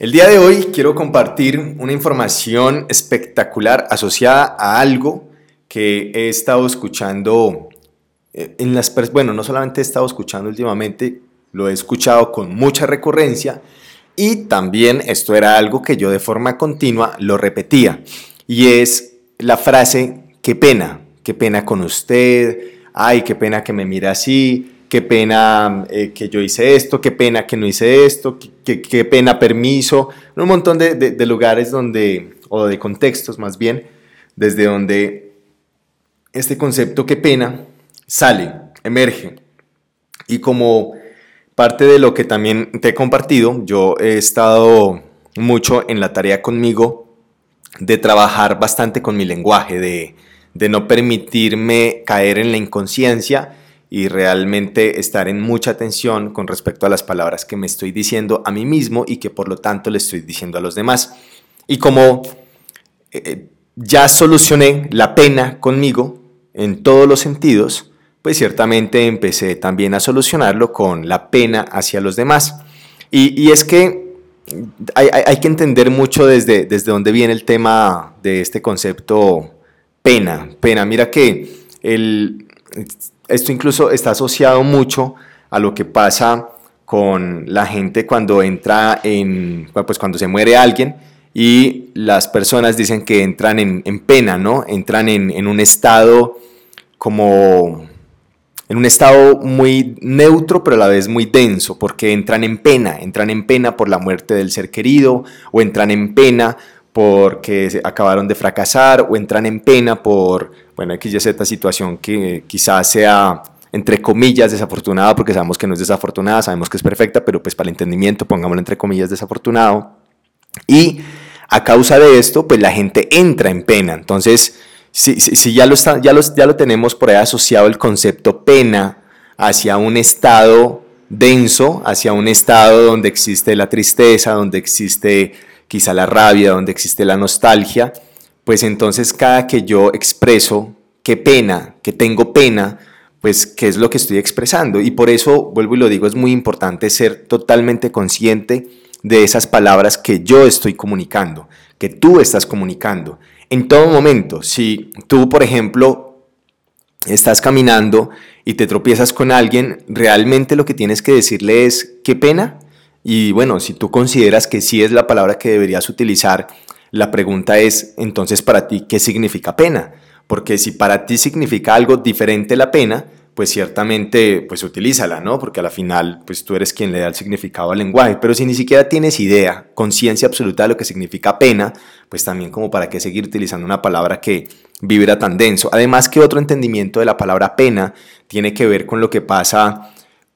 El día de hoy quiero compartir una información espectacular asociada a algo que he estado escuchando eh, en las bueno, no solamente he estado escuchando últimamente, lo he escuchado con mucha recurrencia y también esto era algo que yo de forma continua lo repetía y es la frase qué pena, qué pena con usted, ay, qué pena que me mira así, qué pena eh, que yo hice esto, qué pena que no hice esto, qué, pena permiso, un montón de, de, lugares donde, o de contextos más bien, desde donde este concepto qué pena sale, emerge. Y como parte de lo que también te he compartido, yo he estado mucho en la tarea conmigo de trabajar bastante con mi lenguaje, de, de no permitirme caer en la inconsciencia y realmente estar en mucha atención con respecto a las palabras que me estoy diciendo a mí mismo y que por lo tanto le estoy diciendo a los demás. Y como eh, ya solucioné la pena conmigo en todos los sentidos, pues ciertamente empecé también a solucionarlo con la pena hacia los demás. Y, es que hay, hay, que entender mucho desde, desde dónde viene el tema de este concepto pena. Pena, mira que el, esto incluso está asociado mucho a lo que pasa con la gente cuando entra en, pues cuando se muere alguien y las personas dicen que entran en, pena, ¿no? Entran en, en, un estado como, en un estado muy neutro, pero a la vez muy denso, porque entran en pena, entran en pena por la muerte del ser querido o entran en pena porque acabaron de fracasar o entran en pena por, bueno, X, Y, Z situación que quizás sea, entre comillas, desafortunada, porque sabemos que no es desafortunada, sabemos que es perfecta, pero pues para el entendimiento, pongámoslo entre comillas, desafortunado. Y a causa de esto, pues la gente entra en pena. Entonces, si, si, ya, lo está, ya, ya lo tenemos por ahí asociado el concepto pena hacia un estado denso, hacia un estado donde existe la tristeza, donde existe quizá la rabia, donde existe la nostalgia, pues entonces cada que yo expreso qué pena, que tengo pena, pues qué es lo que estoy expresando. Y por eso, vuelvo y lo digo, es muy importante ser totalmente consciente de esas palabras que yo estoy comunicando, que tú estás comunicando. En todo momento, si tú, por ejemplo, estás caminando y te tropiezas con alguien, realmente lo que tienes que decirle es, qué pena, y bueno, si tú consideras que sí es la palabra que deberías utilizar, la pregunta es entonces para ti, ¿qué significa pena? Porque si para ti significa algo diferente la pena, pues ciertamente pues utilízala, ¿no? Porque a la final pues tú eres quien le da el significado al lenguaje, pero si ni siquiera tienes idea, conciencia absoluta de lo que significa pena, pues también como para qué seguir utilizando una palabra que vibra tan denso. Además que otro entendimiento de la palabra pena tiene que ver con lo que pasa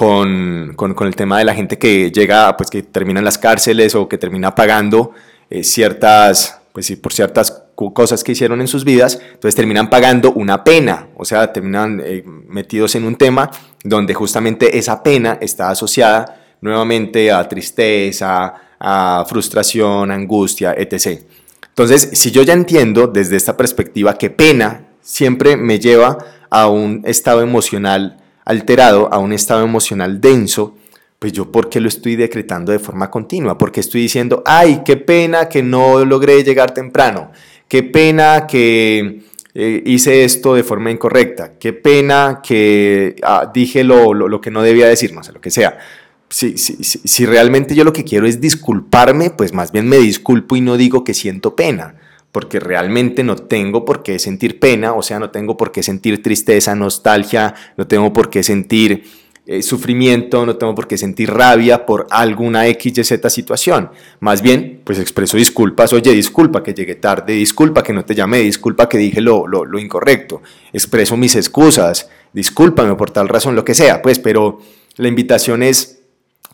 con, con, el tema de la gente que llega, pues que termina en las cárceles o que termina pagando eh, ciertas, pues sí, por ciertas cosas que hicieron en sus vidas, entonces terminan pagando una pena, o sea, terminan eh, metidos en un tema donde justamente esa pena está asociada nuevamente a tristeza, a frustración, angustia, etc. Entonces, si yo ya entiendo desde esta perspectiva que pena siempre me lleva a un estado emocional alterado a un estado emocional denso, pues yo por qué lo estoy decretando de forma continua, porque estoy diciendo, ay, qué pena que no logré llegar temprano, qué pena que eh, hice esto de forma incorrecta, qué pena que ah, dije lo, lo, que no debía decir, no sé, lo que sea. Si, si, si realmente yo lo que quiero es disculparme, pues más bien me disculpo y no digo que siento pena porque realmente no tengo por qué sentir pena, o sea, no tengo por qué sentir tristeza, nostalgia, no tengo por qué sentir eh, sufrimiento, no tengo por qué sentir rabia por alguna X, Y, Z situación. Más bien, pues expreso disculpas, oye, disculpa que llegué tarde, disculpa que no te llamé, disculpa que dije lo, lo, lo incorrecto, expreso mis excusas, discúlpame por tal razón, lo que sea, pues, pero la invitación es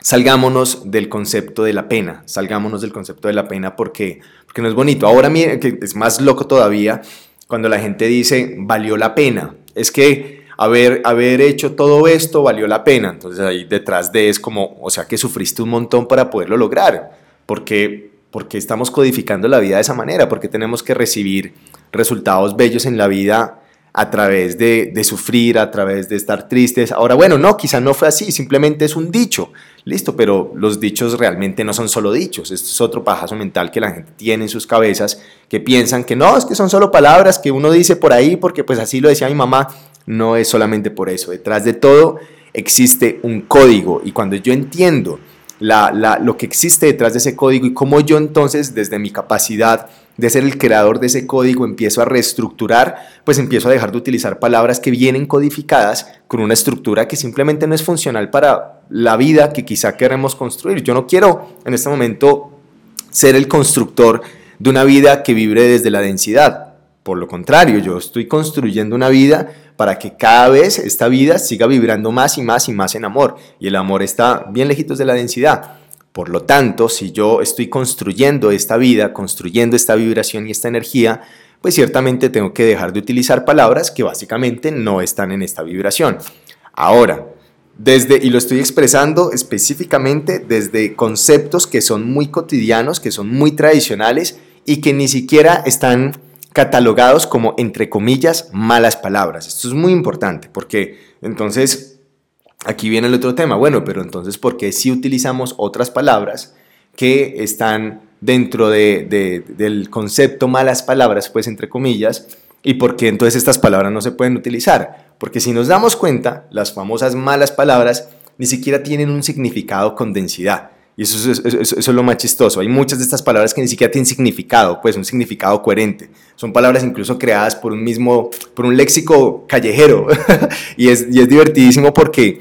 salgámonos del concepto de la pena, salgámonos del concepto de la pena porque, porque no es bonito. Ahora es más loco todavía cuando la gente dice valió la pena. Es que haber, haber hecho todo esto valió la pena. Entonces ahí detrás de es como, o sea que sufriste un montón para poderlo lograr. Porque, porque estamos codificando la vida de esa manera, porque tenemos que recibir resultados bellos en la vida a través de, de, sufrir, a través de estar tristes. Ahora, bueno, no, quizá no fue así, simplemente es un dicho. Listo, pero los dichos realmente no son solo dichos, esto es otro pajazo mental que la gente tiene en sus cabezas, que piensan que no, es que son solo palabras que uno dice por ahí porque pues así lo decía mi mamá, no es solamente por eso, detrás de todo existe un código. Y cuando yo entiendo lo que existe detrás de ese código y cómo yo entonces desde mi capacidad de ser el creador de ese código empiezo a reestructurar, pues empiezo a dejar de utilizar palabras que vienen codificadas con una estructura que simplemente no es funcional para la vida que quizá queremos construir. Yo no quiero en este momento ser el constructor de una vida que vibre desde la densidad. Por lo contrario, yo estoy construyendo una vida para que cada vez esta vida siga vibrando más y más y más en amor. Y el amor está bien lejitos de la densidad. Por lo tanto, si yo estoy construyendo esta vida, construyendo esta vibración y esta energía, pues ciertamente tengo que dejar de utilizar palabras que básicamente no están en esta vibración. Ahora, desde, y lo estoy expresando específicamente desde conceptos que son muy cotidianos, que son muy tradicionales y que ni siquiera están catalogados como, entre comillas, malas palabras. Esto es muy importante porque entonces Aquí viene el otro tema. Bueno, pero entonces, ¿por qué si utilizamos otras palabras que están dentro del concepto malas palabras, pues entre comillas, y por qué entonces estas palabras no se pueden utilizar? Porque si nos damos cuenta, las famosas malas palabras ni siquiera tienen un significado con densidad. Y eso es, eso, es, lo más chistoso. Hay muchas de estas palabras que ni siquiera tienen significado, pues un significado coherente. Son palabras incluso creadas por un mismo, por un léxico callejero. y, es, y es divertidísimo porque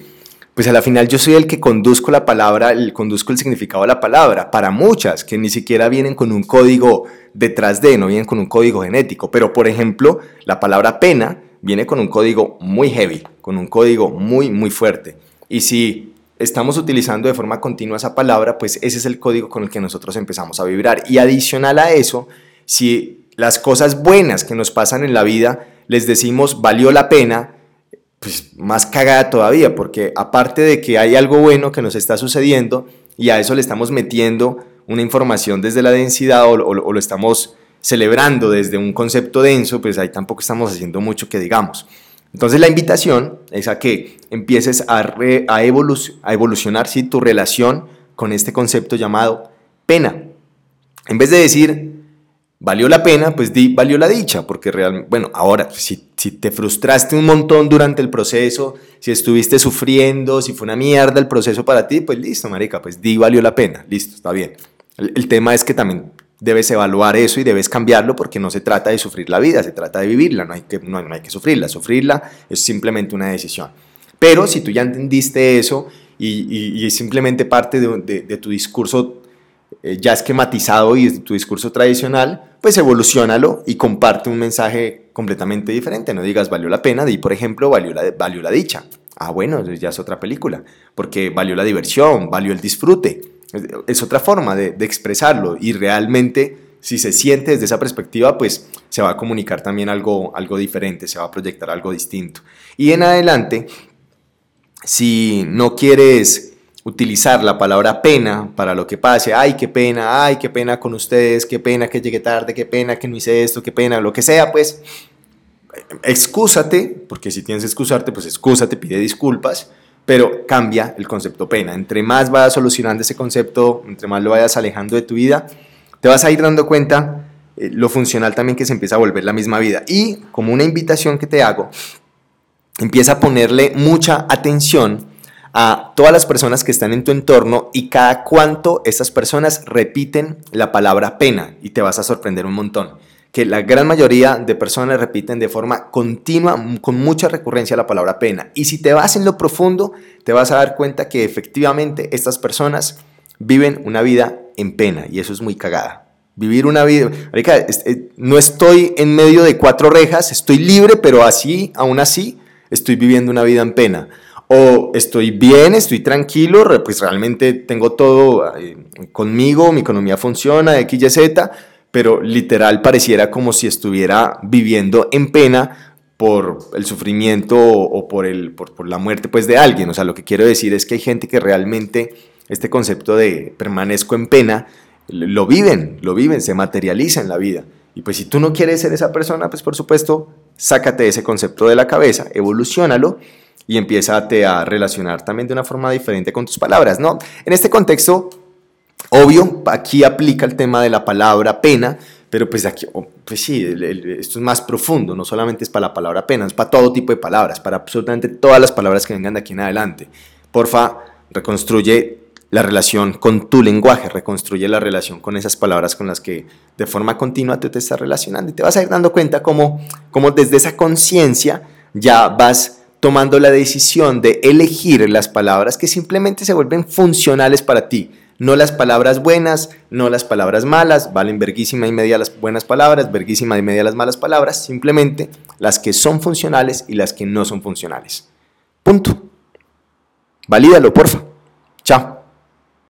pues a la final yo soy el que conduzco la palabra, el, conduzco el significado de la palabra, para muchas que ni siquiera vienen con un código detrás de, no vienen con un código genético, pero por ejemplo, la palabra pena viene con un código muy heavy, con un código muy, muy fuerte. Y si estamos utilizando de forma continua esa palabra, pues ese es el código con el que nosotros empezamos a vibrar. Y adicional a eso, si las cosas buenas que nos pasan en la vida les decimos valió la pena, pues más cagada todavía, porque aparte de que hay algo bueno que nos está sucediendo y a eso le estamos metiendo una información desde la densidad o, lo estamos celebrando desde un concepto denso, pues ahí tampoco estamos haciendo mucho que digamos. Entonces la invitación es a que empieces a, evolucionar ¿sí? tu relación con este concepto llamado pena. En vez de decir, valió la pena, pues di, valió la dicha, porque realmente, bueno, ahora, si, si te frustraste un montón durante el proceso, si estuviste sufriendo, si fue una mierda el proceso para ti, pues listo, marica, pues di, valió la pena, listo, está bien. El, tema es que también debes evaluar eso y debes cambiarlo porque no se trata de sufrir la vida, se trata de vivirla, no hay que, no, hay que sufrirla, sufrirla es simplemente una decisión. Pero si tú ya entendiste eso y, y, es simplemente parte de tu discurso eh, ya esquematizado y tu discurso tradicional, pues evolucionalo y comparte un mensaje completamente diferente. No digas valió la pena, di por ejemplo valió la, valió la dicha. Ah, bueno, ya es otra película, porque valió la diversión, valió el disfrute. Es, otra forma de, expresarlo y realmente si se siente desde esa perspectiva, pues se va a comunicar también algo, algo diferente, se va a proyectar algo distinto. Y en adelante, si no quieres utilizar la palabra pena para lo que pase, ay, qué pena, ay, qué pena con ustedes, qué pena que llegué tarde, qué pena que no hice esto, qué pena, lo que sea, pues excúsate, porque si tienes que excusarte, pues excúsate, pide disculpas, pero cambia el concepto pena. Entre más vayas solucionando ese concepto, entre más lo vayas alejando de tu vida, te vas a ir dando cuenta eh, lo funcional también que se empieza a volver la misma vida. Y como una invitación que te hago, empieza a ponerle mucha atención a todas las personas que están en tu entorno y cada cuánto estas personas repiten la palabra pena y te vas a sorprender un montón. Que la gran mayoría de personas repiten de forma continua, con mucha recurrencia la palabra pena. Y si te vas en lo profundo, te vas a dar cuenta que efectivamente estas personas viven una vida en pena y eso es muy cagada. Vivir una vida, eh, no estoy en medio de cuatro rejas, estoy libre, pero así, aún así, estoy viviendo una vida en pena o estoy bien, estoy tranquilo, pues realmente tengo todo eh, conmigo, mi economía funciona, X, Y, Z, pero literal pareciera como si estuviera viviendo en pena por el sufrimiento o por, el, por, la muerte pues, de alguien. O sea, lo que quiero decir es que hay gente que realmente este concepto de permanezco en pena lo viven, lo viven, se materializa en la vida. Y pues si tú no quieres ser esa persona, pues por supuesto, sácate ese concepto de la cabeza, evolucionalo y empieza a relacionar también de una forma diferente con tus palabras, ¿no? En este contexto, obvio, aquí aplica el tema de la palabra pena, pero pues aquí, oh, pues sí, esto es más profundo, no solamente es para la palabra pena, es para todo tipo de palabras, para absolutamente todas las palabras que vengan de aquí en adelante. Porfa, reconstruye la relación con tu lenguaje, reconstruye la relación con esas palabras con las que de forma continua tú te estás relacionando y te vas a ir dando cuenta cómo, cómo desde esa conciencia ya vas tomando la decisión de elegir las palabras que simplemente se vuelven funcionales para ti. No las palabras buenas, no las palabras malas, valen verguísima y media las buenas palabras, verguísima y media las malas palabras, simplemente las que son funcionales y las que no son funcionales. Punto. Valídalo, porfa. Chao.